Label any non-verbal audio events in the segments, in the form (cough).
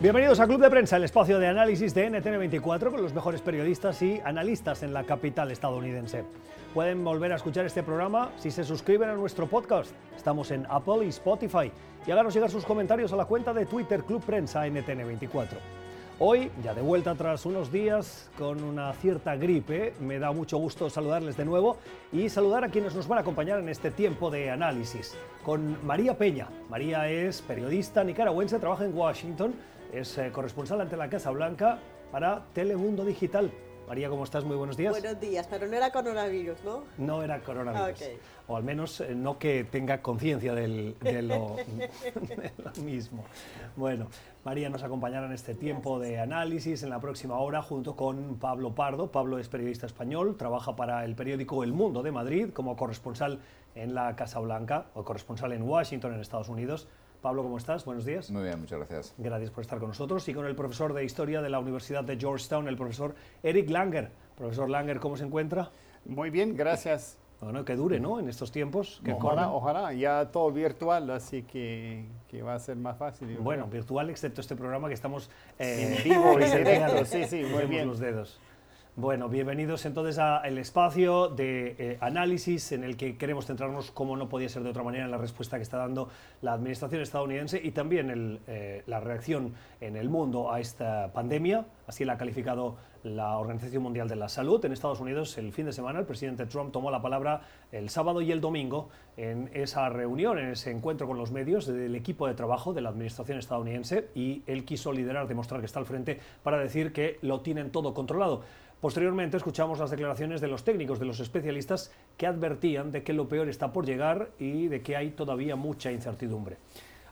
Bienvenidos a Club de Prensa, el espacio de análisis de NTN24 con los mejores periodistas y analistas en la capital estadounidense. Pueden volver a escuchar este programa si se suscriben a nuestro podcast. Estamos en Apple y Spotify. Y háganos llegar sus comentarios a la cuenta de Twitter Club Prensa NTN24. Hoy, ya de vuelta tras unos días con una cierta gripe, me da mucho gusto saludarles de nuevo y saludar a quienes nos van a acompañar en este tiempo de análisis. Con María Peña. María es periodista nicaragüense, trabaja en Washington, es eh, corresponsal ante la Casa Blanca para Telemundo Digital. María, ¿cómo estás? Muy buenos días. Buenos días, pero no era coronavirus, ¿no? No era coronavirus. O al menos eh, no que tenga conciencia (laughs) de, lo, mismo. Bueno, María nos acompañará en este tiempo de análisis en la próxima hora junto con Pablo Pardo. Pablo es periodista español, trabaja para el periódico El Mundo de Madrid como corresponsal en la Casa Blanca o corresponsal en Washington, en Estados Unidos. Pablo, ¿cómo estás? Buenos días. Muy bien, muchas gracias. Gracias por estar con nosotros y con el profesor de Historia de la Universidad de Georgetown, el profesor Eric Langer. Profesor Langer, ¿cómo se encuentra? Muy bien, gracias. Bueno, que dure, ¿no? En estos tiempos. Que ojalá, ojalá. Ya todo virtual, así que, que, va a ser más fácil. Bueno, virtual, excepto este programa que estamos eh, en vivo y (laughs) directo. Sí, sí, muy bien. los dedos. Bueno, bienvenidos entonces al espacio de eh, análisis en el que queremos centrarnos, como no podía ser de otra manera, en la respuesta que está dando la administración estadounidense y también eh, la reacción en el mundo a esta pandemia. Así la ha calificado la Organización Mundial de la Salud. En Estados Unidos, el fin de semana, el presidente Trump tomó la palabra el sábado y el domingo en esa reunión, en ese encuentro con los medios del equipo de trabajo de la administración estadounidense y él quiso liderar, demostrar que está al frente para decir que lo tienen todo controlado. Posteriormente escuchamos las declaraciones de los técnicos, de los especialistas, que advertían de que lo peor está por llegar y de que hay todavía mucha incertidumbre.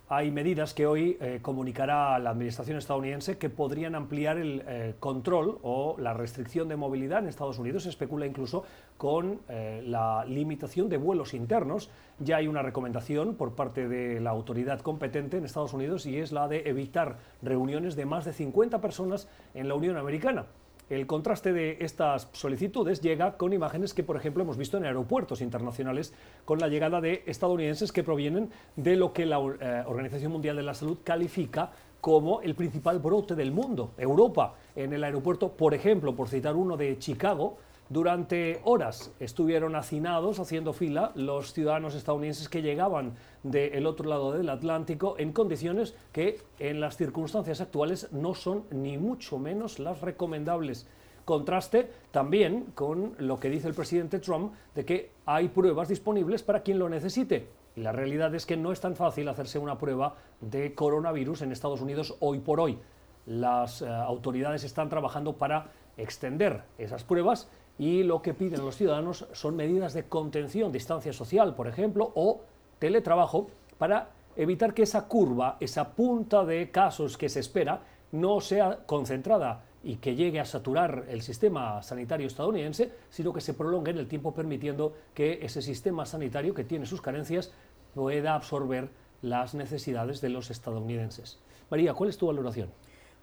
Hay medidas que hoy eh, comunicará la Administración estadounidense que podrían ampliar el eh, control o la restricción de movilidad en Estados Unidos. Se especula incluso con eh, la limitación de vuelos internos. Ya hay una recomendación por parte de la autoridad competente en Estados Unidos y es la de evitar reuniones de más de 50 personas en la Unión Americana. El contraste de estas solicitudes llega con imágenes que, por ejemplo, hemos visto en aeropuertos internacionales con la llegada de estadounidenses que provienen de lo que la eh, Organización Mundial de la Salud califica como el principal brote del mundo, Europa. En el aeropuerto, por ejemplo, por citar uno de Chicago, durante horas estuvieron hacinados, haciendo fila, los ciudadanos estadounidenses que llegaban del otro lado del Atlántico en condiciones que en las circunstancias actuales no son ni mucho menos las recomendables. Contraste también con lo que dice el presidente Trump de que hay pruebas disponibles para quien lo necesite. Y la realidad es que no es tan fácil hacerse una prueba de coronavirus en Estados Unidos hoy por hoy. Las eh, autoridades están trabajando para extender esas pruebas y lo que piden los ciudadanos son medidas de contención, distancia social, por ejemplo, o teletrabajo para evitar que esa curva, esa punta de casos que se espera, no sea concentrada y que llegue a saturar el sistema sanitario estadounidense, sino que se prolongue en el tiempo permitiendo que ese sistema sanitario que tiene sus carencias pueda absorber las necesidades de los estadounidenses. María, ¿cuál es tu valoración?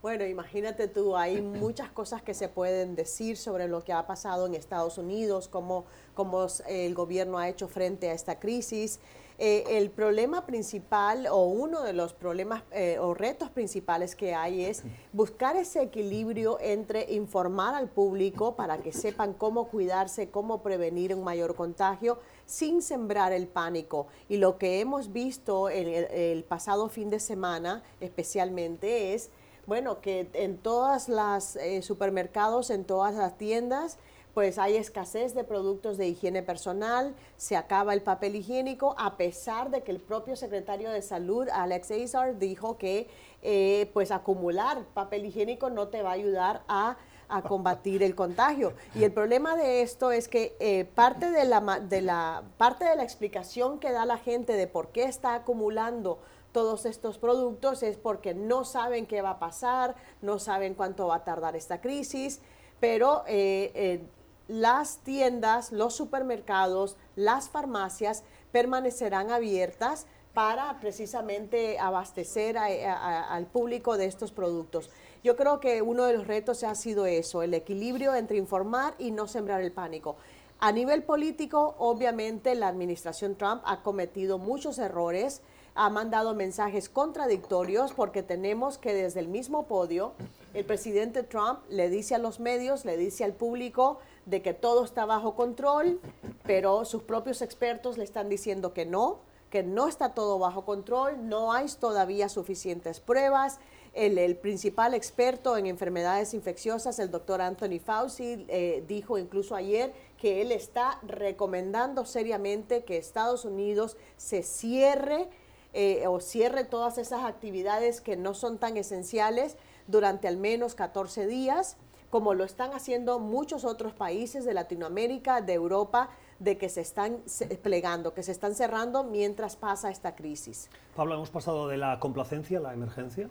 Bueno, imagínate tú, hay muchas cosas que se pueden decir sobre lo que ha pasado en Estados Unidos, cómo, cómo el gobierno ha hecho frente a esta crisis. Eh, el problema principal o uno de los problemas eh, o retos principales que hay es buscar ese equilibrio entre informar al público para que sepan cómo cuidarse, cómo prevenir un mayor contagio sin sembrar el pánico. Y lo que hemos visto el pasado fin de semana especialmente es bueno, que en todas las eh, supermercados, en todas las tiendas, pues hay escasez de productos de higiene personal, se acaba el papel higiénico, a pesar de que el propio secretario de salud, Alex Azar, dijo que eh, pues acumular papel higiénico no te va a ayudar a, combatir el contagio. Y el problema de esto es que eh, parte, de la, de la, parte de la explicación que da la gente de por qué está acumulando todos estos productos es porque no saben qué va a pasar, no saben cuánto va a tardar esta crisis, pero eh, eh, las tiendas, los supermercados, las farmacias permanecerán abiertas para precisamente abastecer al público de estos productos. Yo creo que uno de los retos ha sido eso, el equilibrio entre informar y no sembrar el pánico. A nivel político, obviamente la administración Trump ha cometido muchos errores ha mandado mensajes contradictorios porque tenemos que desde el mismo podio el presidente Trump le dice a los medios, le dice al público de que todo está bajo control, pero sus propios expertos le están diciendo que no, que no está todo bajo control, no hay todavía suficientes pruebas. El, principal experto en enfermedades infecciosas, el doctor Anthony Fauci, eh, dijo incluso ayer que él está recomendando seriamente que Estados Unidos se cierre eh, o cierre todas esas actividades que no son tan esenciales durante al menos 14 días, como lo están haciendo muchos otros países de Latinoamérica, de Europa, de que se están plegando, que se están cerrando mientras pasa esta crisis. Pablo, ¿hemos pasado de la complacencia a la emergencia?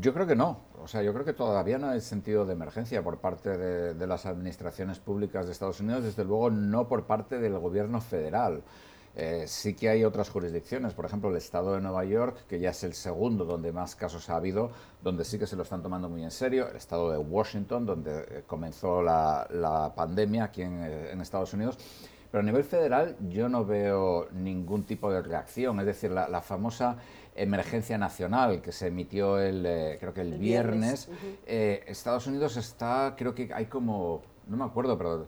Yo creo que no. O sea, yo creo que todavía no hay sentido de emergencia por parte de, de, las administraciones públicas de Estados Unidos, desde luego no por parte del gobierno federal. Eh, sí que hay otras jurisdicciones, por ejemplo el estado de Nueva York, que ya es el segundo donde más casos ha habido, donde sí que se lo están tomando muy en serio, el estado de Washington, donde eh, comenzó la, pandemia aquí eh, en, Estados Unidos. Pero a nivel federal yo no veo ningún tipo de reacción, es decir, la, famosa emergencia nacional que se emitió el, creo que el, viernes, Estados Unidos está, creo que hay como, no me acuerdo, pero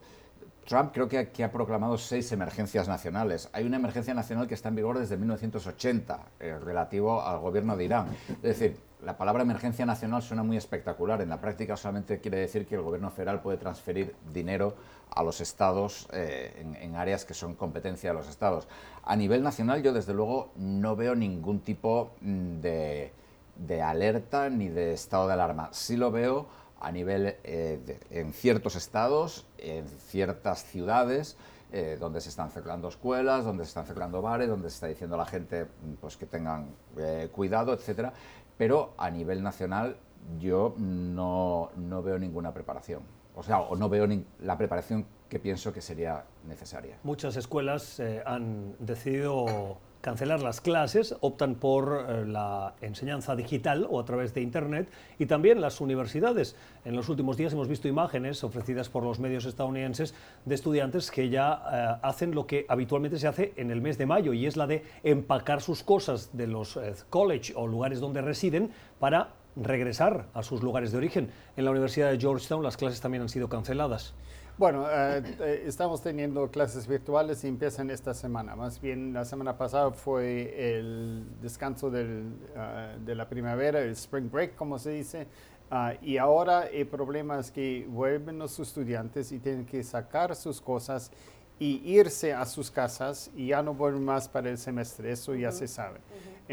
Trump creo que, ha proclamado seis emergencias nacionales. Hay una emergencia nacional que está en vigor desde 1980, eh, relativo al gobierno de Irán. Es decir, la palabra emergencia nacional suena muy espectacular. En la práctica solamente quiere decir que el gobierno federal puede transferir dinero a los estados eh, en, áreas que son competencia de los estados. A nivel nacional yo desde luego no veo ningún tipo mm, de, de alerta ni de estado de alarma. Sí lo veo a nivel eh, en ciertos estados, en ciertas ciudades, eh, donde se están cerrando escuelas, donde se están cerrando bares, donde se está diciendo a la gente pues, que tengan eh, cuidado, etcétera. Pero a nivel nacional yo no, no veo ninguna preparación. O sea, o no veo la preparación que pienso que sería necesaria. Muchas escuelas han decidido cancelar las clases, optan por eh, la enseñanza digital o a través de Internet y también las universidades. En los últimos días hemos visto imágenes ofrecidas por los medios estadounidenses de estudiantes que ya eh, hacen lo que habitualmente se hace en el mes de mayo y es la de empacar sus cosas de los eh, college o lugares donde residen para regresar a sus lugares de origen. En la Universidad de Georgetown las clases también han sido canceladas. Bueno, eh, eh, estamos teniendo clases virtuales y empiezan esta semana. Más bien, la semana pasada fue el descanso del, ah, de la primavera, el spring break, como se dice. Ah, y ahora el problema es que vuelven los estudiantes y tienen que sacar sus cosas y irse a sus casas y ya no vuelven más para el semestre. Eso ya se sabe.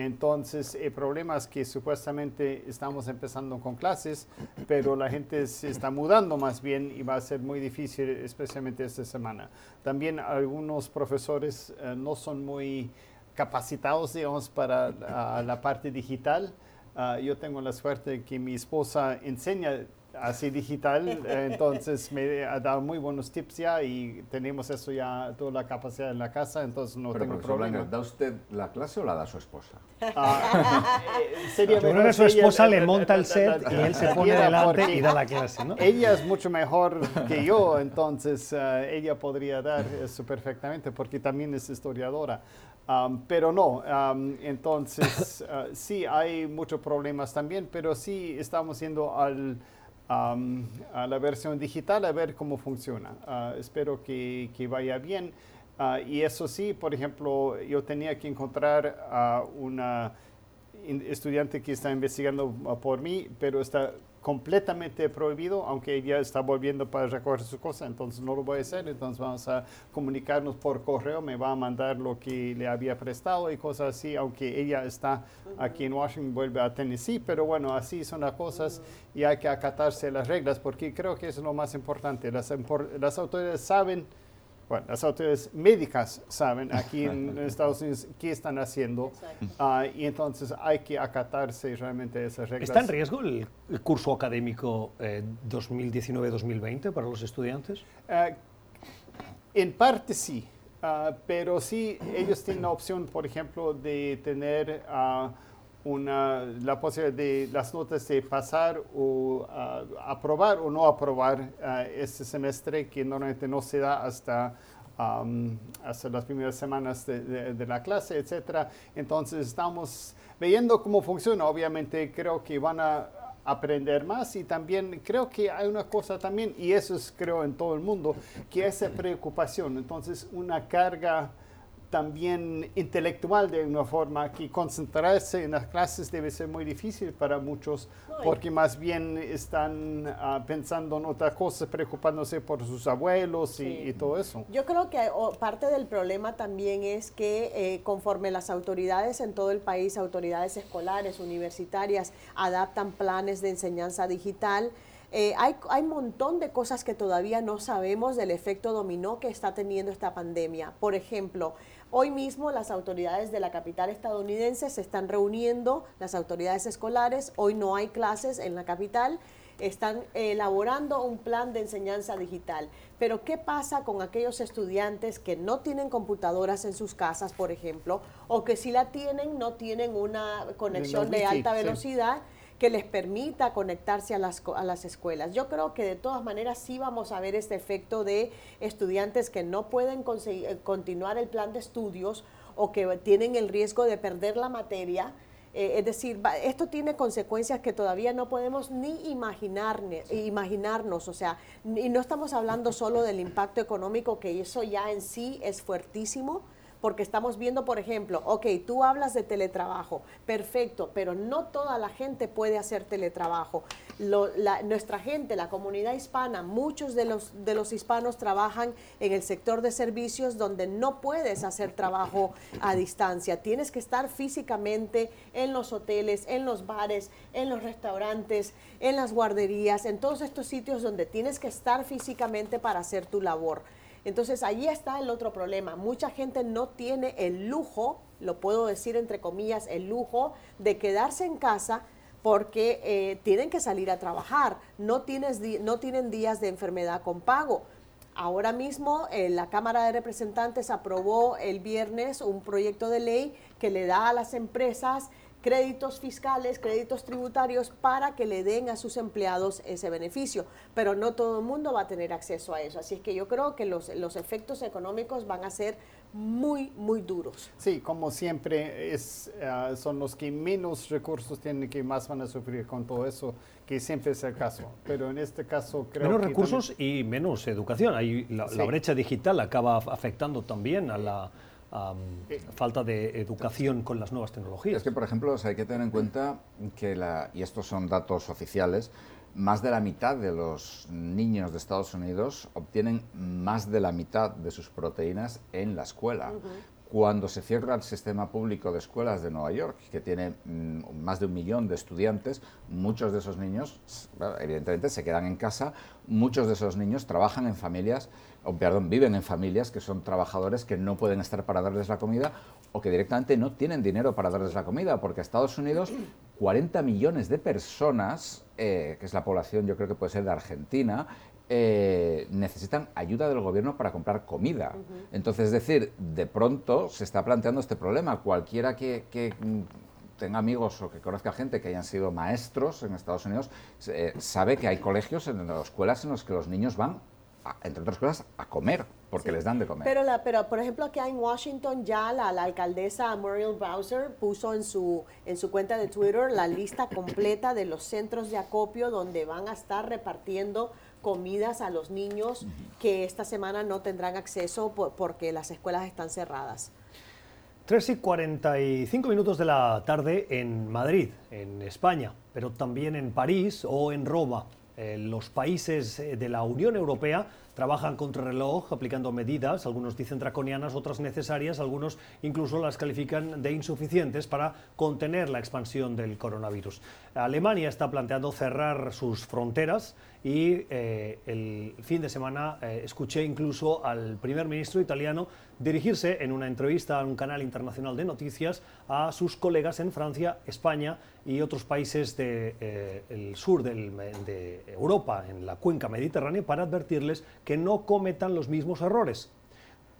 Entonces, el problema es que supuestamente estamos empezando con clases, pero la gente se está mudando más bien y va a ser muy difícil, especialmente esta semana. También algunos profesores eh, no son muy capacitados, digamos, para la parte digital. Ah, yo tengo la suerte de que mi esposa enseña así digital, entonces me ha dado muy buenos tips ya y tenemos eso ya, toda la capacidad en la casa, entonces no tengo problema. ¿Da usted la clase o la da su esposa? Ah, eh, sería Yo creo que su esposa le monta el set y él se pone delante y da la clase, ¿no? Ella es mucho mejor que yo, entonces eh, ella podría dar eso perfectamente porque también es historiadora. pero no, entonces uh, sí hay muchos problemas también, pero sí estamos yendo al a la versión digital a ver cómo funciona. Ah, espero que, que, vaya bien. Ah, y eso sí, por ejemplo, yo tenía que encontrar a una estudiante que está investigando por mí, pero está completamente prohibido, aunque ella está volviendo para recoger su cosa, entonces no lo voy a hacer, entonces vamos a comunicarnos por correo, me va a mandar lo que le había prestado y cosas así, aunque ella está aquí en Washington, vuelve a Tennessee, pero bueno, así son las cosas y hay que acatarse las reglas, porque creo que es lo más importante, las, las autoridades saben bueno, las autoridades médicas saben aquí en (laughs) Estados Unidos qué están haciendo uh, y entonces hay que acatarse realmente esas reglas. ¿Está en riesgo el, curso académico eh, 2019-2020 para los estudiantes? Uh, en parte sí, uh, pero sí ellos tienen la opción, por ejemplo, de tener una, la posibilidad de las notas de pasar o aprobar o no aprobar este semestre, que normalmente no se da hasta hasta las primeras semanas de, la clase, etcétera. Entonces estamos viendo cómo funciona. Obviamente creo que van a aprender más y también creo que hay una cosa también, y eso es creo en todo el mundo, que es esa preocupación. Entonces una carga también intelectual de una forma que concentrarse en las clases debe ser muy difícil para muchos porque más bien están ah, pensando en otra cosa, preocupándose por sus abuelos y, todo eso. Yo creo que parte del problema también es que eh, conforme las autoridades en todo el país, autoridades escolares, universitarias, adaptan planes de enseñanza digital, eh, hay, hay un montón de cosas que todavía no sabemos del efecto dominó que está teniendo esta pandemia. Por ejemplo, Hoy mismo las autoridades de la capital estadounidense se están reuniendo, las autoridades escolares, hoy no hay clases en la capital, están elaborando un plan de enseñanza digital. Pero ¿qué pasa con aquellos estudiantes que no tienen computadoras en sus casas, por ejemplo, o que si la tienen, no tienen una conexión de alta velocidad? Que les permita conectarse a las, a las escuelas. Yo creo que de todas maneras sí vamos a ver este efecto de estudiantes que no pueden eh, continuar el plan de estudios o que tienen el riesgo de perder la materia. Eh, es decir, esto tiene consecuencias que todavía no podemos ni imaginar, imaginarnos, o sea, y no estamos hablando solo del impacto económico, que eso ya en sí es fuertísimo, porque estamos viendo, por ejemplo, ok, tú hablas de teletrabajo, perfecto, pero no toda la gente puede hacer teletrabajo. nuestra gente, la comunidad hispana, muchos de los, de los hispanos trabajan en el sector de servicios donde no puedes hacer trabajo a distancia. Tienes que estar físicamente en los hoteles, en los bares, en los restaurantes, en las guarderías, en todos estos sitios donde tienes que estar físicamente para hacer tu labor. Entonces ahí está el otro problema. Mucha gente no tiene el lujo, lo puedo decir entre comillas, el lujo de quedarse en casa porque eh, tienen que salir a trabajar, no tienen días de enfermedad con pago. Ahora mismo eh, la Cámara de Representantes aprobó el viernes un proyecto de ley que le da a las empresas créditos fiscales, créditos tributarios para que le den a sus empleados ese beneficio. Pero no todo el mundo va a tener acceso a eso. Así es que yo creo que los, los efectos económicos van a ser muy, muy duros. Sí, como siempre, es, ah, son los que menos recursos tienen que más van a sufrir con todo eso, que siempre es el caso. Pero en este caso creo menos recursos y menos educación. Ahí la, la brecha digital acaba afectando también a la falta de educación con las nuevas tecnologías. Es que, por ejemplo, hay que tener en cuenta que, la, y estos son datos oficiales, más de la mitad de los niños de Estados Unidos obtienen más de la mitad de sus proteínas en la escuela. Cuando se cierra el sistema público de escuelas de Nueva York, que tiene mm, más de un millón de estudiantes, muchos de esos niños, evidentemente, se quedan en casa, muchos de esos niños trabajan en familias o perdón, viven en familias que son trabajadores que no pueden estar para darles la comida o que directamente no tienen dinero para darles la comida, porque Estados Unidos 40 millones de personas, eh, que es la población yo creo que puede ser de Argentina, eh, necesitan ayuda del gobierno para comprar comida. Entonces, es decir, de pronto se está planteando este problema. Cualquiera que, mm, tenga amigos o que conozca gente que hayan sido maestros en Estados Unidos, eh, sabe que hay colegios en las escuelas en los que los niños van entre otras cosas, a comer, porque les dan de comer. Pero, la, pero por ejemplo, aquí en Washington ya la, alcaldesa Muriel Bowser puso en su, en su cuenta de Twitter la lista completa de los centros de acopio donde van a estar repartiendo comidas a los niños que esta semana no tendrán acceso porque las escuelas están cerradas. 3 y 45 minutos de la tarde en Madrid, en España, pero también en París o en Roma. Eh, los países eh, de la Unión Europea trabajan contra reloj aplicando medidas, algunos dicen draconianas, otras necesarias, algunos incluso las califican de insuficientes para contener la expansión del coronavirus. Alemania está planteando cerrar sus fronteras y eh, el fin de semana escuché incluso al primer ministro italiano dirigirse en una entrevista a un canal internacional de noticias a sus colegas en Francia, España y otros países del de, sur de Europa, en la cuenca mediterránea, para advertirles que no cometan los mismos errores.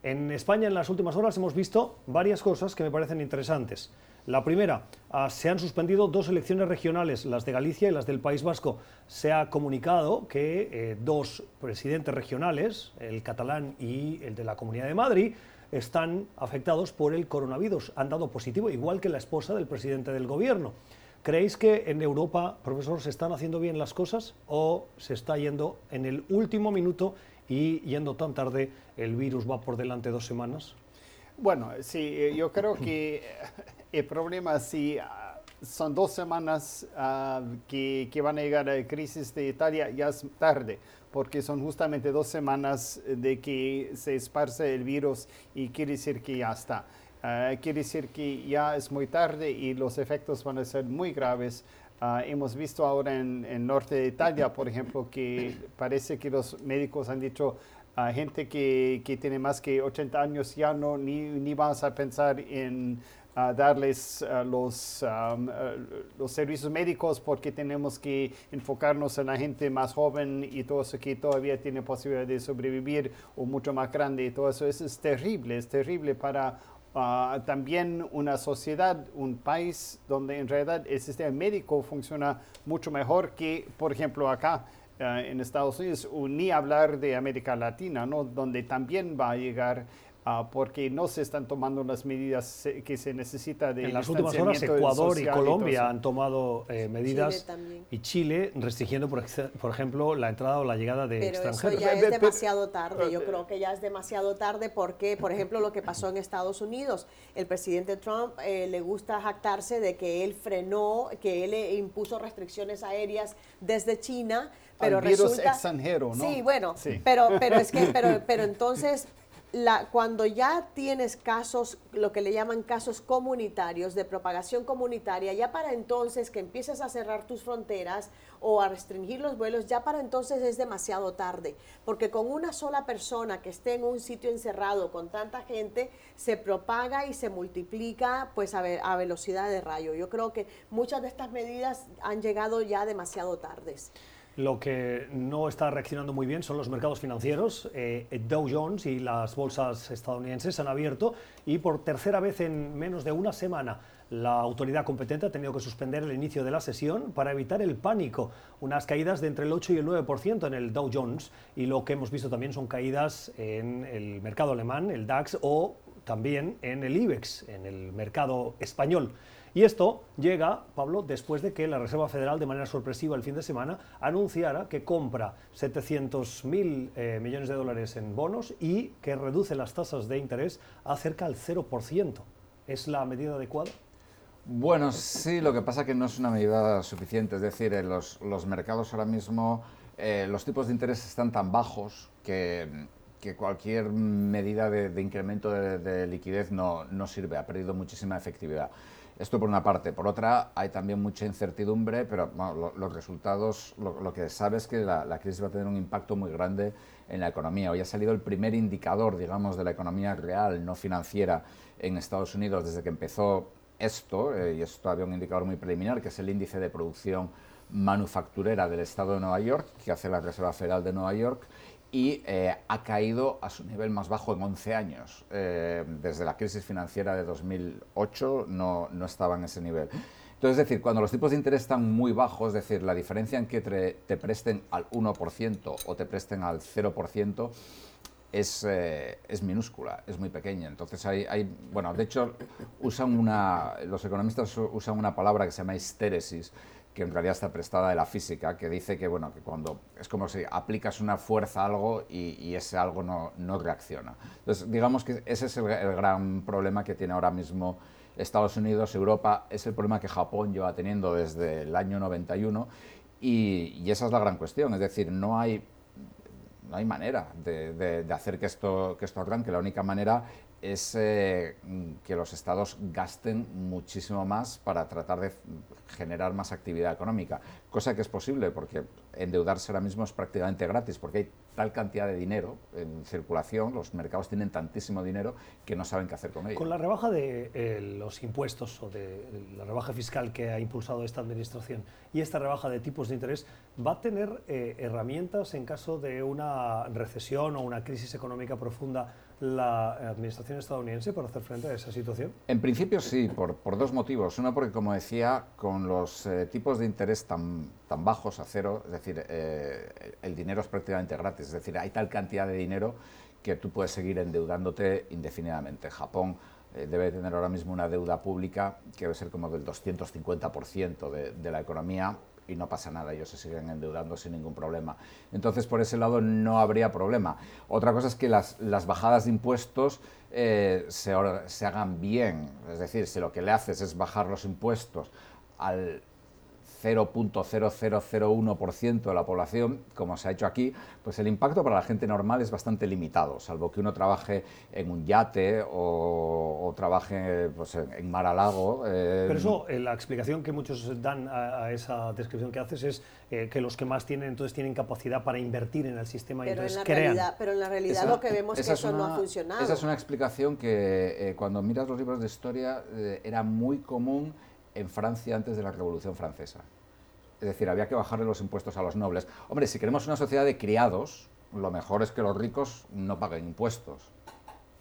En España en las últimas horas hemos visto varias cosas que me parecen interesantes. La primera, ah, se han suspendido dos elecciones regionales, las de Galicia y las del País Vasco. Se ha comunicado que eh, dos presidentes regionales, el catalán y el de la Comunidad de Madrid, están afectados por el coronavirus. Han dado positivo, igual que la esposa del presidente del gobierno. ¿Creéis que en Europa, profesor, se están haciendo bien las cosas o se está yendo en el último minuto y yendo tan tarde, el virus va por delante dos semanas? Bueno, sí, eh, yo creo que (laughs) el problema si ah, son dos semanas ah, que, que, van a llegar a crisis de Italia, ya es tarde, porque son justamente dos semanas de que se esparce el virus y quiere decir que ya está. Uh, quiere decir que ya es muy tarde y los efectos van a ser muy graves. Hemos visto ahora en el norte de Italia, por ejemplo, que parece que los médicos han dicho a gente que, que, tiene más que 80 años ya no ni, ni vamos a pensar en uh, darles los, um, los servicios médicos porque tenemos que enfocarnos en la gente más joven y todo eso que todavía tiene posibilidad de sobrevivir o mucho más grande y todo eso. Eso es terrible, es terrible para Ah, también una sociedad, un país donde en realidad el sistema médico funciona mucho mejor que, por ejemplo, acá ah, en Estados Unidos, ni hablar de América Latina, ¿no? donde también va a llegar Ah, porque no se están tomando las medidas que se necesita de En las últimas horas Ecuador y Colombia han tomado eh, medidas y Chile restringiendo, por, por, ejemplo, la entrada o la llegada de Pero extranjeros. Eso ya es demasiado tarde, yo creo que ya es demasiado tarde porque, por ejemplo, lo que pasó en Estados Unidos, el presidente Trump eh, le gusta jactarse de que él frenó, que él eh, impuso restricciones aéreas desde China, pero Al virus resulta extranjero, ¿no? Sí, bueno, pero pero es que (laughs) pero pero entonces cuando ya tienes casos, lo que le llaman casos comunitarios, de propagación comunitaria, ya para entonces que empieces a cerrar tus fronteras o a restringir los vuelos, ya para entonces es demasiado tarde, porque con una sola persona que esté en un sitio encerrado con tanta gente, se propaga y se multiplica pues a, a velocidad de rayo. Yo creo que muchas de estas medidas han llegado ya demasiado tardes. Lo que no está reaccionando muy bien son los mercados financieros. Eh, Dow Jones y las bolsas estadounidenses han abierto y por tercera vez en menos de una semana la autoridad competente ha tenido que suspender el inicio de la sesión para evitar el pánico. Unas caídas de entre el 8 y el 9% en el Dow Jones y lo que hemos visto también son caídas en el mercado alemán, el DAX o también en el IBEX, en el mercado español. Y esto llega, Pablo, después de que la Reserva Federal, de manera sorpresiva el fin de semana, anunciara que compra 700.000 eh, millones de dólares en bonos y que reduce las tasas de interés a cerca del 0%. ¿Es la medida adecuada? Bueno, sí, lo que pasa es que no es una medida suficiente. Es decir, en los, mercados ahora mismo eh, los tipos de interés están tan bajos que, cualquier medida de, incremento de, liquidez no, no, sirve, ha perdido muchísima efectividad. Esto por una parte. Por otra, hay también mucha incertidumbre, pero los resultados, lo, que sabe es que la, crisis va a tener un impacto muy grande en la economía. Hoy ha salido el primer indicador, digamos, de la economía real, no financiera, en Estados Unidos desde que empezó esto, eh, y es todavía un indicador muy preliminar, que es el índice de producción manufacturera del Estado de Nueva York, que hace la Reserva Federal de Nueva York, y eh, ha caído a su nivel más bajo en 11 años. Eh, desde la crisis financiera de 2008 no, no, estaba en ese nivel. Entonces, es decir, cuando los tipos de interés están muy bajos, es decir, la diferencia en que te, presten al 1% o te presten al 0%, es, eh, es, minúscula, es muy pequeña. Entonces hay, hay, bueno, de hecho usan una, los economistas usan una palabra que se llama histéresis, que en realidad está prestada de la física, que dice que, bueno, que cuando es como si aplicas una fuerza a algo y, ese algo no, no, reacciona. Entonces, digamos que ese es el, gran problema que tiene ahora mismo Estados Unidos, Europa, es el problema que Japón lleva teniendo desde el año 91 y, y esa es la gran cuestión, es decir, no hay no hay manera de, hacer que esto, que esto arranque. La única manera es eh, que los estados gasten muchísimo más para tratar de generar más actividad económica, cosa que es posible porque endeudarse ahora mismo es prácticamente gratis, porque hay tal cantidad de dinero en circulación, los mercados tienen tantísimo dinero que no saben qué hacer con ello. Con la rebaja de eh, los impuestos o de la rebaja fiscal que ha impulsado esta administración y esta rebaja de tipos de interés, ¿va a tener eh, herramientas en caso de una recesión o una crisis económica profunda la administración estadounidense para hacer frente a esa situación? En principio sí, por, dos motivos. Uno porque, como decía, con los eh, tipos de interés tan, tan bajos a cero, es decir, eh, el dinero es prácticamente gratis, es decir, hay tal cantidad de dinero que tú puedes seguir endeudándote indefinidamente. Japón eh, debe tener ahora mismo una deuda pública que debe ser como del 250% de, de la economía y no pasa nada, ellos se siguen endeudando sin ningún problema. Entonces, por ese lado no habría problema. Otra cosa es que las, las bajadas de impuestos eh, se, se hagan bien, es decir, si lo que le haces es bajar los impuestos al 0.0001% de la población, como se ha hecho aquí, pues el impacto para la gente normal es bastante limitado, salvo que uno trabaje en un yate o, trabaje pues, en, mar a lago. Eh, Pero eso, eh, la explicación que muchos dan a, esa descripción que haces es eh, que los que más tienen, entonces tienen capacidad para invertir en el sistema pero y entonces en la crean. Realidad, pero en la realidad lo que vemos es que eso no ha funcionado. Esa es una explicación que cuando miras los libros de historia era muy común en Francia antes de la Revolución Francesa. Es decir, había que bajarle los impuestos a los nobles. Hombre, si queremos una sociedad de criados, lo mejor es que los ricos no paguen impuestos.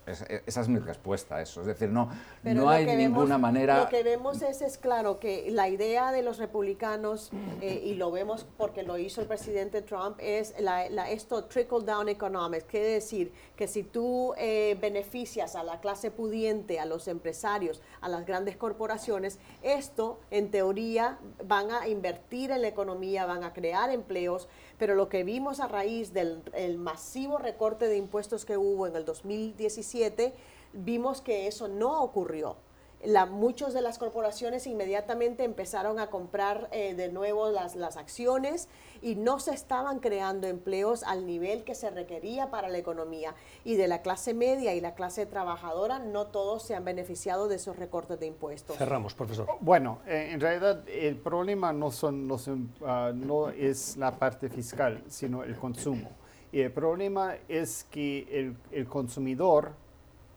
E, esa es mi respuesta a eso. Es decir, no, no hay ninguna manera. Lo que vemos es, es claro que la idea de los republicanos, eh, y lo vemos porque lo hizo el presidente Trump, es la, esto trickle down economics. Quiere decir que si tú eh, beneficias a la clase pudiente, a los empresarios, a las grandes corporaciones, esto en teoría van a invertir en la economía, van a crear empleos pero lo que vimos a raíz del masivo recorte de impuestos que hubo en el 2017, vimos que eso no ocurrió la, muchos de las corporaciones inmediatamente empezaron a comprar eh, de nuevo las, las acciones y no se estaban creando empleos al nivel que se requería para la economía. Y de la clase media y la clase trabajadora, no todos se han beneficiado de esos recortes de impuestos. Cerramos, profesor. Bueno, eh, en realidad el problema no, son, no, ah, no es la parte fiscal, sino el consumo. Y el problema es que el, el consumidor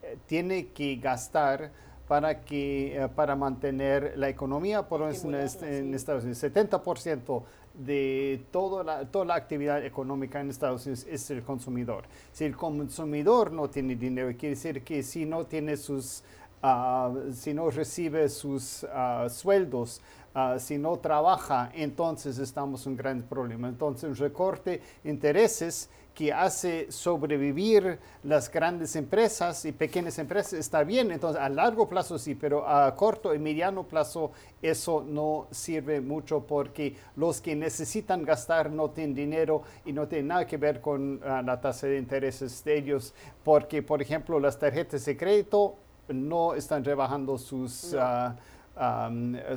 eh, tiene que gastar para, que, eh, para mantener la economía, por en, en, Estados Unidos. 70% de toda la, toda la actividad económica en Estados Unidos es el consumidor. Si el consumidor no tiene dinero, quiere decir que si no tiene sus, uh, si no recibe sus uh, sueldos, uh, si no trabaja, entonces estamos en un gran problema. Entonces, un recorte intereses que hace sobrevivir las grandes empresas y pequeñas empresas está bien, entonces a largo plazo sí, pero a corto y mediano plazo eso no sirve mucho porque los que necesitan gastar no tienen dinero y no tienen nada que ver con ah, la tasa de intereses de ellos, porque por ejemplo las tarjetas de crédito no están rebajando sus... Ah,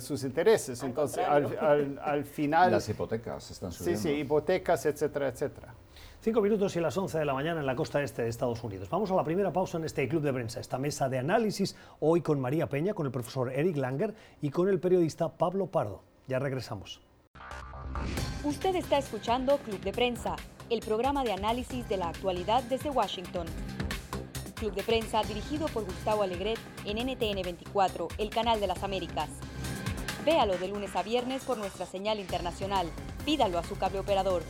sus intereses. Entonces, al, al, (laughs) final... Las hipotecas están subiendo. Sí, sí, hipotecas, etcétera, etcétera. Cinco minutos y las 11 de la mañana en la costa este de Estados Unidos. Vamos a la primera pausa en este club de prensa, esta mesa de análisis, hoy con María Peña, con el profesor Eric Langer y con el periodista Pablo Pardo. Ya regresamos. Usted está escuchando Club de Prensa, el programa de análisis de la actualidad desde Washington. Club de Prensa dirigido por Gustavo Alegret en NTN 24, el canal de las Américas. Véalo de lunes a viernes por nuestra señal internacional. Pídalo a su cable operador.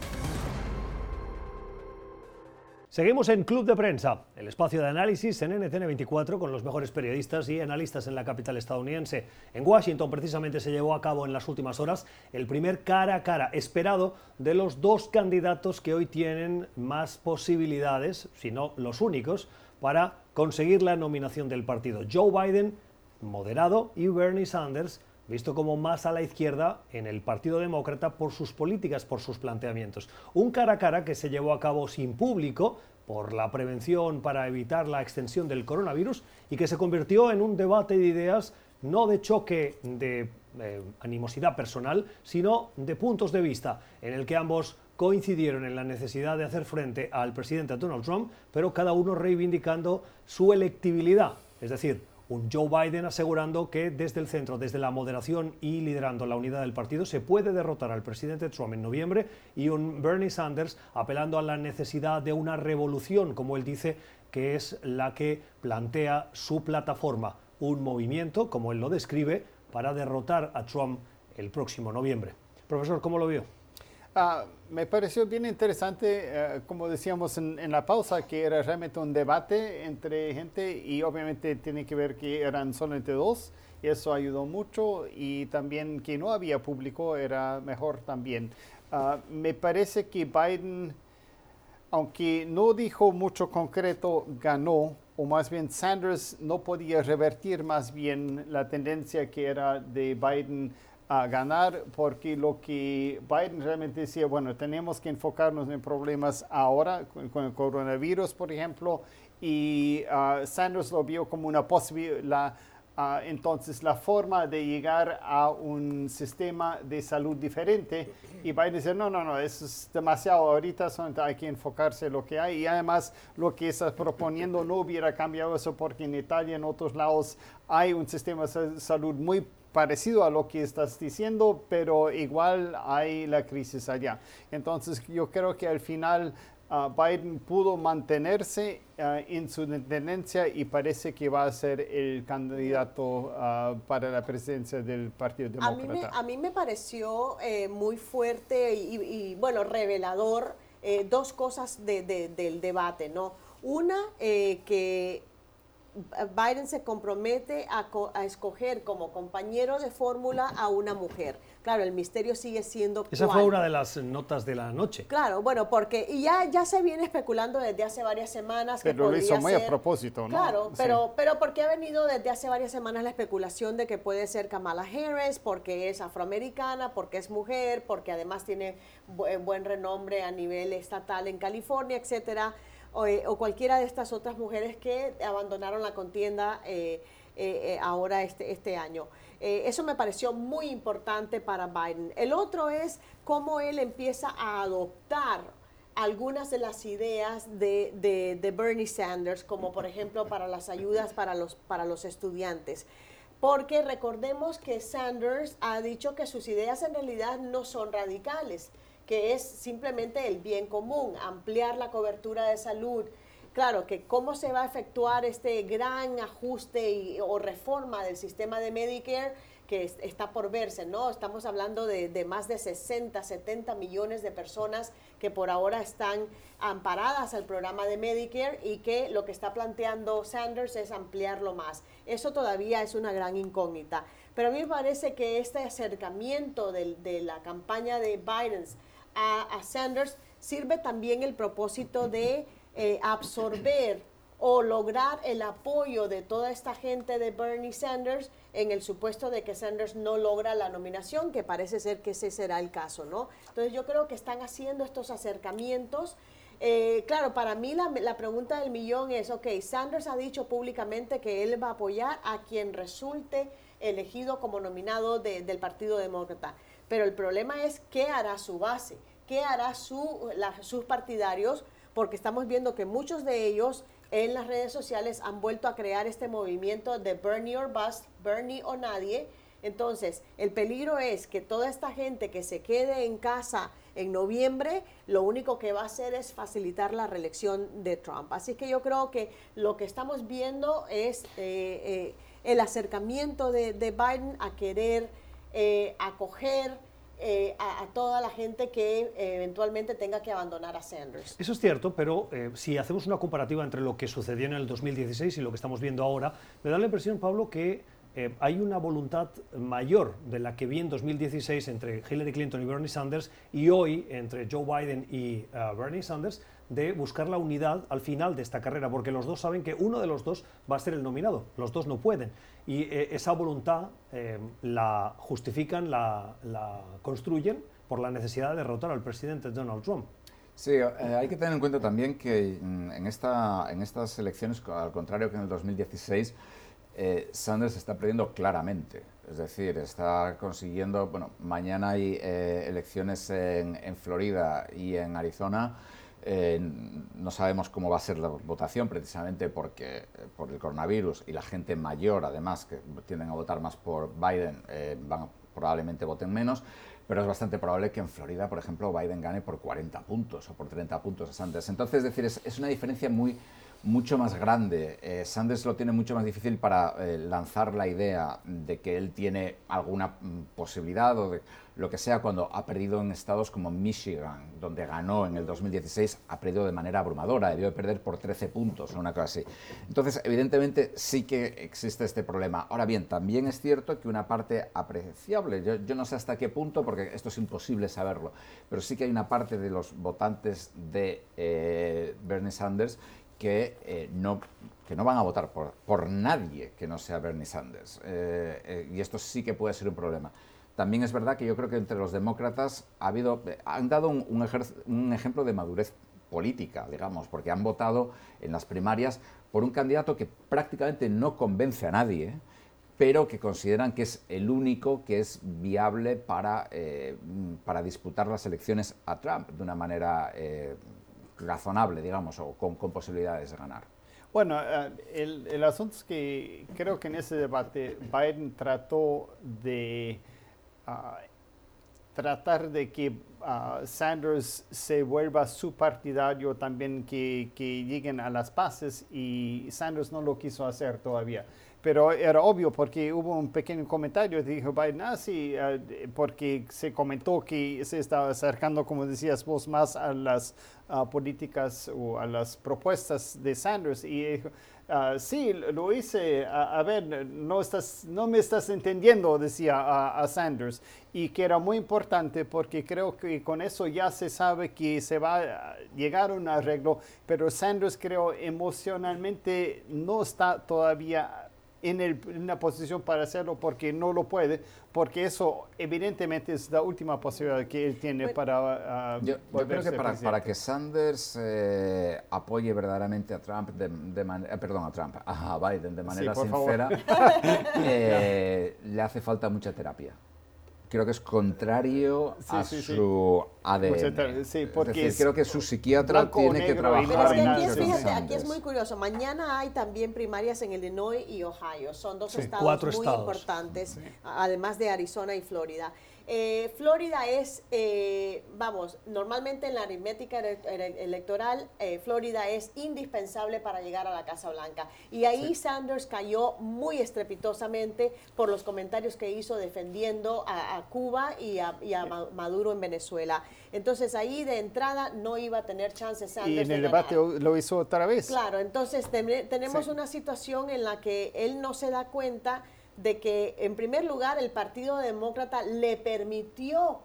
Seguimos en Club de Prensa, el espacio de análisis en NTN24 con los mejores periodistas y analistas en la capital estadounidense. En Washington precisamente se llevó a cabo en las últimas horas el primer cara a cara esperado de los dos candidatos que hoy tienen más posibilidades, si no los únicos, para conseguir la nominación del partido. Joe Biden, moderado, y Bernie Sanders, visto como más a la izquierda en el Partido Demócrata por sus políticas, por sus planteamientos. Un cara a cara que se llevó a cabo sin público por la prevención para evitar la extensión del coronavirus y que se convirtió en un debate de ideas no de choque de eh, animosidad personal, sino de puntos de vista en el que ambos coincidieron en la necesidad de hacer frente al presidente Donald Trump, pero cada uno reivindicando su electibilidad, es decir, un Joe Biden asegurando que desde el centro, desde la moderación y liderando la unidad del partido, se puede derrotar al presidente Trump en noviembre y un Bernie Sanders apelando a la necesidad de una revolución, como él dice, que es la que plantea su plataforma, un movimiento, como él lo describe, para derrotar a Trump el próximo noviembre. Profesor, ¿cómo lo vio? Ah, me pareció bien interesante, eh, como decíamos en, la pausa, que era realmente un debate entre gente y obviamente tiene que ver que eran solamente dos, y eso ayudó mucho y también que no había público era mejor también. Ah, me parece que Biden, aunque no dijo mucho concreto, ganó, o más bien Sanders no podía revertir más bien la tendencia que era de Biden a ganar porque lo que Biden realmente decía, bueno, tenemos que enfocarnos en problemas ahora con, el coronavirus, por ejemplo, y ah, Sanders lo vio como una posibilidad. Ah, entonces, la forma de llegar a un sistema de salud diferente, y Biden dice, no, no, no, eso es demasiado ahorita, hay que enfocarse en lo que hay, y además lo que estás proponiendo no hubiera cambiado eso porque en Italia en otros lados hay un sistema de salud muy parecido a lo que estás diciendo, pero igual hay la crisis allá. Entonces yo creo que al final ah, Biden pudo mantenerse ah, en su tendencia y parece que va a ser el candidato ah, para la presidencia del Partido Demócrata. A mí me, pareció eh, muy fuerte y, bueno, revelador eh, dos cosas del debate, ¿no? Una, eh, que Biden se compromete a, escoger como compañero de fórmula a una mujer. Claro, el misterio sigue siendo. Esa fue una de las notas de la noche. Claro, bueno, porque y ya, ya se viene especulando desde hace varias semanas que pero lo hizo muy a propósito, ¿no? Claro, pero, pero porque ha venido desde hace varias semanas la especulación de que puede ser Kamala Harris, porque es afroamericana, porque es mujer, porque además tiene buen renombre a nivel estatal en California, etcétera. Eh, o, cualquiera de estas otras mujeres que abandonaron la contienda eh, eh, ahora este, este año. eso me pareció muy importante para Biden. El otro es cómo él empieza a adoptar algunas de las ideas de, de, Bernie Sanders, como por ejemplo para las ayudas para los, para los estudiantes. Porque recordemos que Sanders ha dicho que sus ideas en realidad no son radicales que es simplemente el bien común, ampliar la cobertura de salud. Claro, que cómo se va a efectuar este gran ajuste o reforma del sistema de Medicare que está por verse, ¿no? Estamos hablando de, más de 60, 70 millones de personas que por ahora están amparadas al programa de Medicare y que lo que está planteando Sanders es ampliarlo más. Eso todavía es una gran incógnita. Pero a mí me parece que este acercamiento de, de la campaña de Biden a, Sanders sirve también el propósito de eh, absorber o lograr el apoyo de toda esta gente de Bernie Sanders en el supuesto de que Sanders no logra la nominación, que parece ser que ese será el caso, ¿no? Entonces yo creo que están haciendo estos acercamientos. Eh, claro, para mí la, pregunta del millón es, ok, Sanders ha dicho públicamente que él va a apoyar a quien resulte elegido como nominado del Partido Demócrata. Pero el problema es qué hará su base, qué hará su, sus partidarios, porque estamos viendo que muchos de ellos en las redes sociales han vuelto a crear este movimiento de Bernie or Bust, Bernie o nadie. Entonces, el peligro es que toda esta gente que se quede en casa en noviembre, lo único que va a hacer es facilitar la reelección de Trump. Así que yo creo que lo que estamos viendo es eh, eh, el acercamiento de, Biden a querer eh, acoger eh, a, toda la gente que eh, eventualmente tenga que abandonar a Sanders. Eso es cierto, pero eh, si hacemos una comparativa entre lo que sucedió en el 2016 y lo que estamos viendo ahora, me da la impresión, Pablo, que hay una voluntad mayor de la que vi en 2016 entre Hillary Clinton y Bernie Sanders y hoy entre Joe Biden y Bernie Sanders de buscar la unidad al final de esta carrera, porque los dos saben que uno de los dos va a ser el nominado, los dos no pueden. Y eh, esa voluntad eh, la justifican, la, construyen por la necesidad de derrotar al presidente Donald Trump. Sí, eh, hay que tener en cuenta también que mm, en, esta, en estas elecciones, al contrario que en el 2016, Sanders está perdiendo claramente. Es decir, está consiguiendo, bueno, mañana hay elecciones en, en Florida y en Arizona eh, no sabemos cómo va a ser la votación precisamente porque eh, por el coronavirus y la gente mayor, además, que tienden a votar más por Biden, eh, probablemente voten menos, pero es bastante probable que en Florida, por ejemplo, Biden gane por 40 puntos o por 30 puntos a. Entonces, es decir, es, una diferencia muy, mucho más grande. Eh, Sanders lo tiene mucho más difícil para eh, lanzar la idea de que él tiene alguna mm, posibilidad o de lo que sea cuando ha perdido en estados como Michigan, donde ganó en el 2016, ha perdido de manera abrumadora, debió de perder por 13 puntos o una cosa así. Entonces, evidentemente sí que existe este problema. Ahora bien, también es cierto que una parte apreciable, yo, no sé hasta qué punto, porque esto es imposible saberlo, pero sí que hay una parte de los votantes de eh, Bernie Sanders que, eh, no, que no van a votar por, por nadie que no sea Bernie Sanders. Eh, y esto sí que puede ser un problema. También es verdad que yo creo que entre los demócratas ha habido, han dado un, ejemplo de madurez política, digamos, porque han votado en las primarias por un candidato que prácticamente no convence a nadie, pero que consideran que es el único que es viable para, eh, para disputar las elecciones a Trump de una manera eh, razonable, digamos, o con, posibilidades de ganar. Bueno, eh, el, asunto es que creo que en ese debate Biden trató de tratar de que Sanders se vuelva su partidario también que, lleguen a las paces y Sanders no lo quiso hacer todavía. Pero era obvio porque hubo un pequeño comentario, dijo Biden, ah, sí, eh, porque se comentó que se estaba acercando, como decías vos, más a las políticas o a las propuestas de Sanders. Y dijo, Ah, sí, lo hice, a, ver, no, estás, no me estás entendiendo, decía a, Sanders, y que era muy importante porque creo que con eso ya se sabe que se va a llegar a un arreglo, pero Sanders creo emocionalmente no está todavía en, el, una posición para hacerlo porque no lo puede, porque eso evidentemente es la última posibilidad que él tiene para uh, yo, creo que para, para, que Sanders eh, apoye verdaderamente a Trump, de, de eh, perdón, a Trump, a Biden de manera sincera, (laughs) eh, le hace falta mucha terapia creo que es contrario a su ADN. Sí, porque creo que su psiquiatra tiene que trabajar. Pero es que aquí, fíjate, aquí es muy curioso. Mañana hay también primarias en Illinois y Ohio. Son dos estados muy importantes, además de Arizona y Florida. Eh, Florida es, eh, vamos, normalmente en la aritmética electoral, eh, Florida es indispensable para llegar a la Casa Blanca. Y ahí Sanders cayó muy estrepitosamente por los comentarios que hizo defendiendo a, Cuba y a, Maduro en Venezuela. Entonces ahí de entrada no iba a tener chance Sanders. Y en el debate lo hizo otra vez. Claro, entonces tenemos una situación en la que él no se da cuenta de que, en primer lugar, el Partido Demócrata le permitió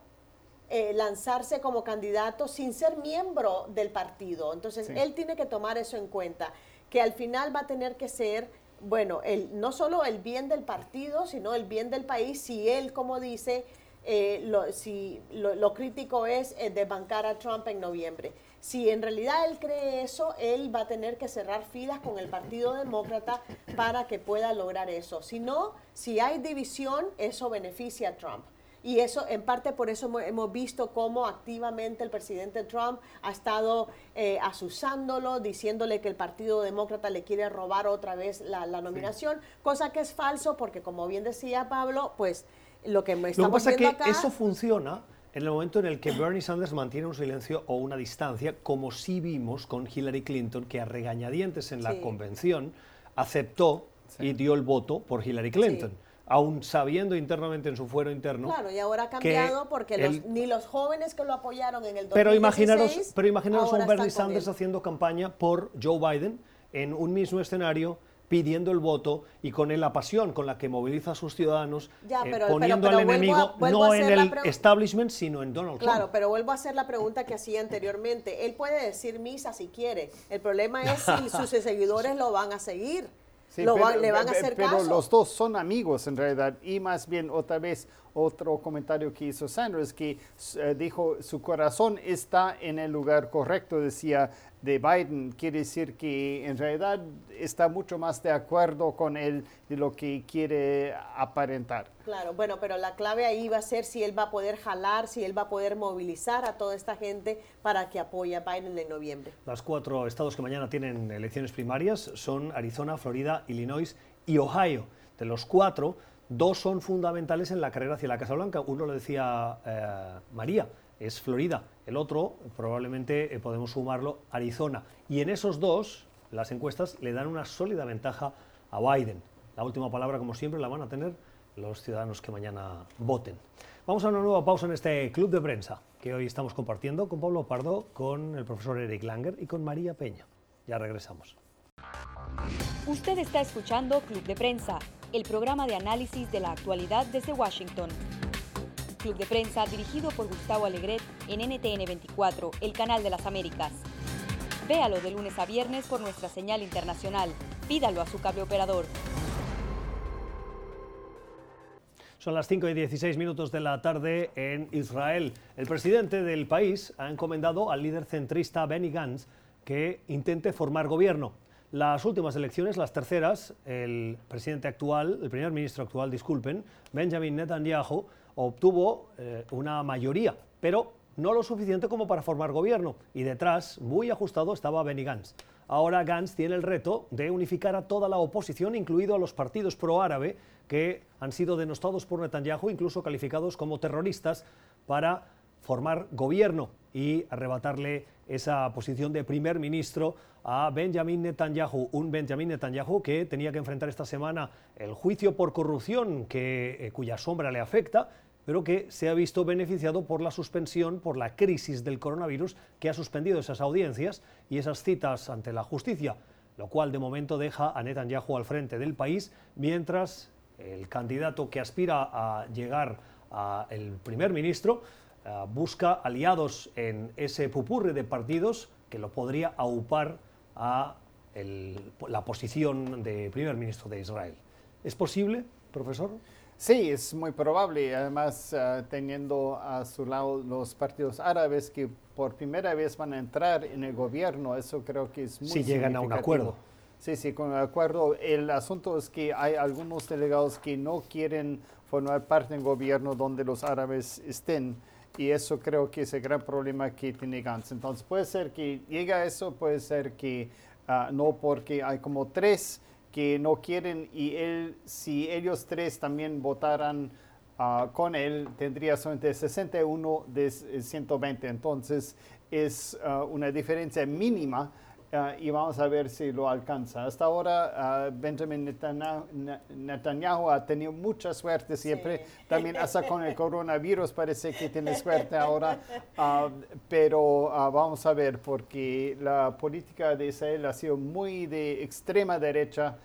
eh, lanzarse como candidato sin ser miembro del partido. Entonces, él tiene que tomar eso en cuenta, que al final va a tener que ser, bueno, el, no solo el bien del partido, sino el bien del país, si él, como dice, eh, lo, si lo, crítico es eh, de bancar a Trump en noviembre. Si en realidad él cree eso, él va a tener que cerrar filas con el Partido Demócrata para que pueda lograr eso. Si no, si hay división, eso beneficia a Trump. Y eso, en parte por eso hemos visto cómo activamente el presidente Trump ha estado eh, asusándolo, diciéndole que el Partido Demócrata le quiere robar otra vez la, nominación, cosa que es falso porque, como bien decía Pablo, pues lo que me estamos Lo que pasa es que eso funciona en el momento en el que Bernie Sanders mantiene un silencio o una distancia, como sí vimos con Hillary Clinton, que a regañadientes en la convención aceptó y dio el voto por Hillary Clinton. Aún sabiendo internamente en su fuero interno. Claro, y ahora ha cambiado porque ni los jóvenes que lo apoyaron en el 2016. Pero imaginaros, pero imaginaros a un Bernie Sanders haciendo campaña por Joe Biden en un mismo escenario pidiendo el voto y con la pasión con la que moviliza a sus ciudadanos, eh, poniendo al enemigo no en el establishment, sino en Donald Trump. Claro, pero vuelvo a hacer la pregunta que hacía anteriormente. Él puede decir misa si quiere. El problema es si (laughs) sus seguidores lo van a seguir. lo le van a hacer pero los dos son amigos en realidad y más bien otra vez otro comentario que hizo Sanders que eh, dijo su corazón está en el lugar correcto decía de Biden quiere decir que en realidad está mucho más de acuerdo con él de lo que quiere aparentar. Claro, bueno, pero la clave ahí va a ser si él va a poder jalar, si él va a poder movilizar a toda esta gente para que apoye a Biden en noviembre. Los cuatro estados que mañana tienen elecciones primarias son Arizona, Florida, Illinois y Ohio. De los cuatro, dos son fundamentales en la carrera hacia la Casa Blanca. Uno lo decía eh, María, es Florida. El otro, probablemente eh, podemos sumarlo, Arizona. Y en esos dos, las encuestas le dan una sólida ventaja a Biden. La última palabra, como siempre, la van a tener los ciudadanos que mañana voten. Vamos a una nueva pausa en este club de prensa que hoy estamos compartiendo con Pablo Pardo, con el profesor Eric Langer y con María Peña. Ya regresamos. Usted está escuchando Club de Prensa, el programa de análisis de la actualidad desde Washington. Club de Prensa dirigido por Gustavo Alegret en NTN 24, el canal de las Américas. Véalo de lunes a viernes por nuestra señal internacional. Pídalo a su cable operador. Son las 5 y 16 minutos de la tarde en Israel. El presidente del país ha encomendado al líder centrista Benny Gantz que intente formar gobierno. Las últimas elecciones, las terceras, el presidente actual, el primer ministro actual, disculpen, Benjamin Netanyahu, obtuvo eh, una mayoría, pero no lo suficiente como para formar gobierno. Y detrás, muy ajustado, estaba Benny Gantz. Ahora Gantz tiene el reto de unificar a toda la oposición, incluido a los partidos pro-árabe, que han sido denostados por Netanyahu, incluso calificados como terroristas, para formar gobierno y arrebatarle esa posición de primer ministro a Benjamin Netanyahu, un Benjamin Netanyahu que tenía que enfrentar esta semana el juicio por corrupción que, eh, cuya sombra le afecta, pero que se ha visto beneficiado por la suspensión, por la crisis del coronavirus, que ha suspendido esas audiencias y esas citas ante la justicia, lo cual de momento deja a Netanyahu al frente del país, mientras el candidato que aspira a llegar al primer ministro eh, busca aliados en ese pupurre de partidos que lo podría aupar a la posición de primer ministro de Israel. ¿Es posible, profesor? Sí, es muy probable. Además, eh, teniendo a su lado los partidos árabes que por primera vez van a entrar en el gobierno, eso creo que es muy Si llegan a un acuerdo. Sí, sí, con el acuerdo. El asunto es que hay algunos delegados que no quieren formar parte del gobierno donde los árabes estén. Y eso creo que es el gran problema que tiene Gantz. Entonces puede ser que llegue a eso, puede ser que ah, no, porque hay como tres que no quieren y él, si ellos tres también votaran ah, con él, tendría solamente 61 de 120. Entonces es ah, una diferencia mínima Ah, y vamos a ver si lo alcanza. Hasta ahora ah, Benjamin Netanyahu, ha tenido mucha suerte siempre, (laughs) también hasta con el coronavirus parece que tiene suerte ahora, ah, pero vamos a ver porque la política de Israel ha sido muy de extrema derecha.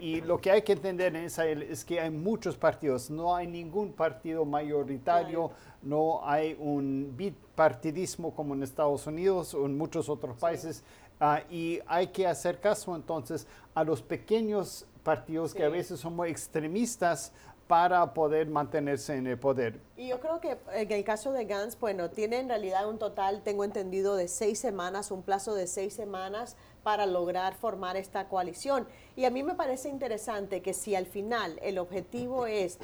Y lo que hay que entender en Israel es que hay muchos partidos, no hay ningún partido mayoritario, no hay un bipartidismo como en Estados Unidos o en muchos otros países. Ah, y hay que hacer caso entonces a los pequeños partidos que a veces son muy extremistas para poder mantenerse en el poder. Y yo creo que en el caso de Gantz, bueno, tiene en realidad un total, tengo entendido, de seis semanas, un plazo de seis semanas para lograr formar esta coalición. Y a mí me parece interesante que si al final el objetivo es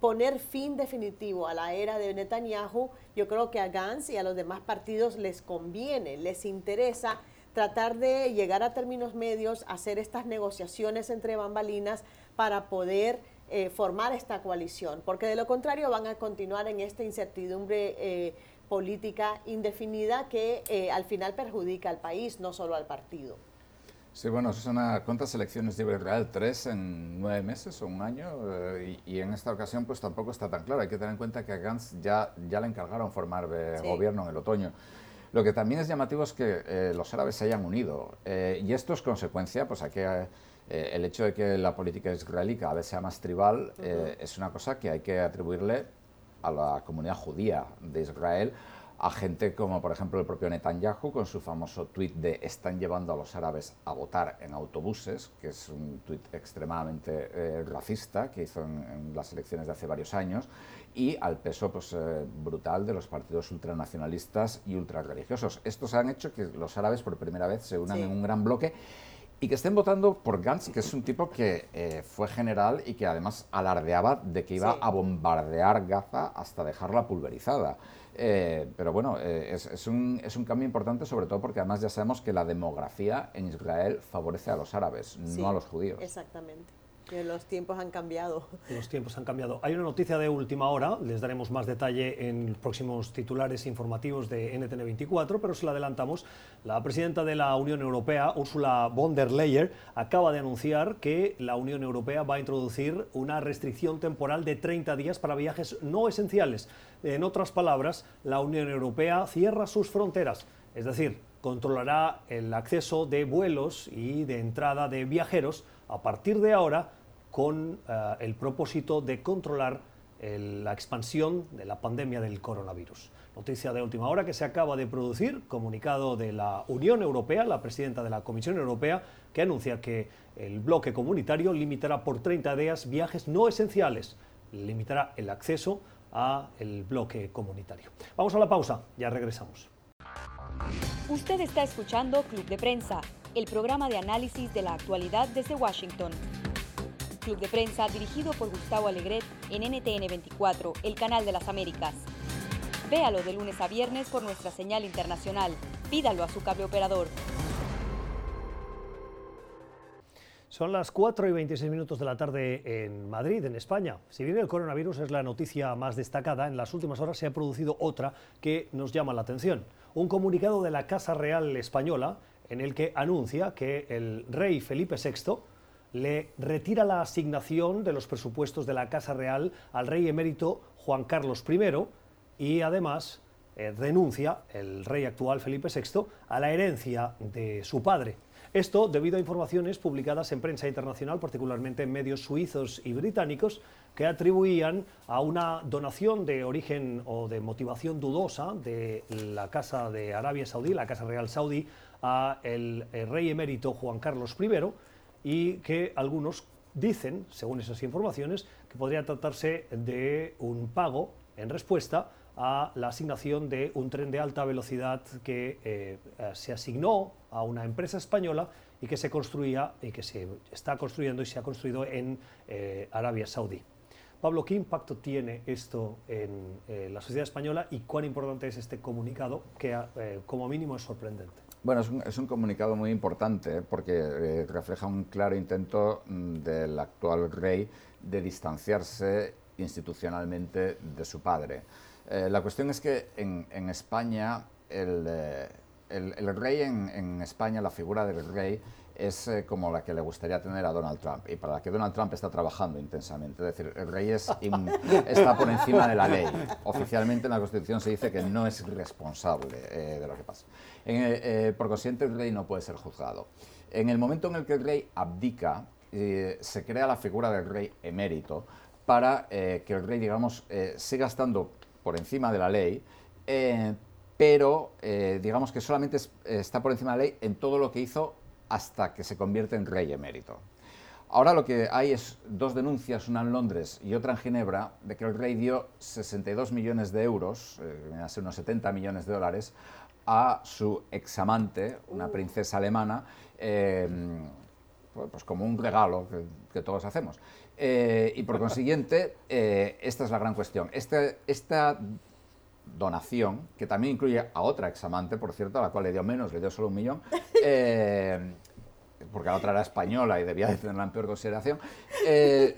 poner fin definitivo a la era de Netanyahu, yo creo que a Gantz y a los demás partidos les conviene, les interesa tratar de llegar a términos medios, hacer estas negociaciones entre bambalinas para poder eh, formar esta coalición, porque de lo contrario van a continuar en esta incertidumbre eh, política indefinida que eh, al final perjudica al país, no solo al partido. Sí, bueno, son ¿cuántas elecciones lleva Israel? ¿Tres en nueve meses o un año? y, en esta ocasión pues tampoco está tan claro. Hay que tener en cuenta que a Gantz ya, ya le encargaron formar gobierno en el otoño. Lo que también es llamativo es que eh, los árabes se hayan unido eh, y esto es consecuencia, pues aquí eh, el hecho de que la política israelí cada vez sea más tribal es una cosa que hay que atribuirle a la comunidad judía de Israel, a gente como por ejemplo el propio Netanyahu con su famoso tuit de están llevando a los árabes a votar en autobuses, que es un tuit extremadamente racista que hizo en las elecciones de hace varios años y al peso pues, eh, brutal de los partidos ultranacionalistas y ultrarreligiosos. Estos han hecho que los árabes por primera vez se unan en un gran bloque y que estén votando por Gantz, que es un tipo que eh, fue general y que además alardeaba de que iba a bombardear Gaza hasta dejarla pulverizada. Eh, pero bueno, es, es, un, es, un, cambio importante, sobre todo porque además ya sabemos que la demografía en Israel favorece a los árabes, no a los judíos. Exactamente. Que los tiempos han cambiado. Los tiempos han cambiado. Hay una noticia de última hora, les daremos más detalle en próximos titulares informativos de NTN24, pero se la adelantamos. La presidenta de la Unión Europea, Ursula von der Leyen, acaba de anunciar que la Unión Europea va a introducir una restricción temporal de 30 días para viajes no esenciales. En otras palabras, la Unión Europea cierra sus fronteras, es decir, controlará el acceso de vuelos y de entrada de viajeros a partir de ahora con eh, el propósito de controlar la expansión de la pandemia del coronavirus. Noticia de última hora que se acaba de producir, comunicado de la Unión Europea, la presidenta de la Comisión Europea, que anuncia que el bloque comunitario limitará por 30 días viajes no esenciales, limitará el acceso a el bloque comunitario. Vamos a la pausa, ya regresamos. Usted está escuchando Club de Prensa, el programa de análisis de la actualidad desde Washington. Club de Prensa dirigido por Gustavo Alegret en NTN 24, el canal de las Américas. Véalo de lunes a viernes por nuestra señal internacional. Pídalo a su cable operador. Son las 4 y 26 minutos de la tarde en Madrid, en España. Si bien el coronavirus es la noticia más destacada, en las últimas horas se ha producido otra que nos llama la atención. Un comunicado de la Casa Real Española en el que anuncia que el rey Felipe VI le retira la asignación de los presupuestos de la Casa Real al rey emérito Juan Carlos I y además eh, renuncia el rey actual Felipe VI a la herencia de su padre. Esto debido a informaciones publicadas en prensa internacional, particularmente en medios suizos y británicos, que atribuían a una donación de origen o de motivación dudosa de la Casa de Arabia Saudí, la Casa Real Saudí, a el, el rey emérito Juan Carlos I y que algunos dicen, según esas informaciones, que podría tratarse de un pago en respuesta a la asignación de un tren de alta velocidad que eh, eh, se asignó a una empresa española y que se construía y que se está construyendo y se ha construido en eh, Arabia Saudí. Pablo, ¿qué impacto tiene esto en la sociedad española y cuán importante es este comunicado que como mínimo es sorprendente? Bueno, es un, comunicado muy importante porque refleja un claro intento mm, del actual rey de distanciarse institucionalmente de su padre. Eh, la cuestión es que en, España, eh, el, rey en, España, la figura del rey, es eh, como la que le gustaría tener a Donald Trump y para la que Donald Trump está trabajando intensamente. Es decir, el rey (laughs) está por encima de la ley. Oficialmente en la Constitución se dice que no es responsable de lo que pasa. Por consiguiente, el rey no puede ser juzgado. En el momento en el que el rey abdica, se crea la figura del rey emérito para que el rey, digamos, siga estando por encima de la ley, eh, pero eh, digamos que solamente está por encima de la ley en todo lo que hizo hasta que se convierte en rey emérito. Ahora lo que hay es dos denuncias, una en Londres y otra en Ginebra, de que el rey dio 62 millones de euros, eh, unos 70 millones de dólares, a su examante, una princesa alemana, eh, pues como un regalo que todos hacemos. Eh, y por (laughs) consiguiente, eh, esta es la gran cuestión. Este, esta donación, que también incluye a otra examante, por cierto, a la cual le dio menos, le dio solo un millón, (laughs) eh, porque la otra era española y debía de tenerla en peor consideración. el,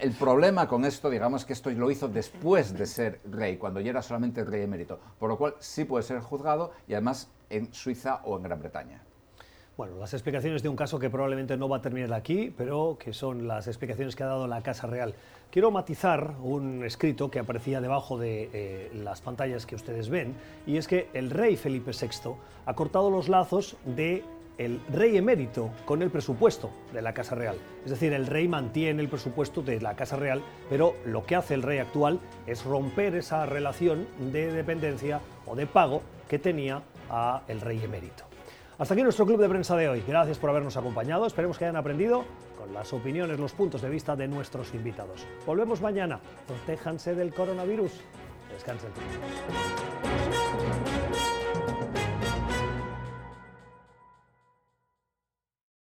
el, problema con esto, digamos, que esto lo hizo después de ser rey, cuando ya era solamente rey emérito, por lo cual sí puede ser juzgado y además en Suiza o en Gran Bretaña. Bueno, las explicaciones de un caso que probablemente no va a terminar aquí, pero que son las explicaciones que ha dado la Casa Real. Quiero matizar un escrito que aparecía debajo de eh, las pantallas que ustedes ven, y es que el rey Felipe VI ha cortado los lazos de el rey emérito con el presupuesto de la Casa Real. Es decir, el rey mantiene el presupuesto de la Casa Real, pero lo que hace el rey actual es romper esa relación de dependencia o de pago que tenía a el rey emérito. Hasta aquí nuestro club de prensa de hoy. Gracias por habernos acompañado. Esperemos que hayan aprendido con las opiniones, los puntos de vista de nuestros invitados. Volvemos mañana. Protéjanse del coronavirus. Descansen.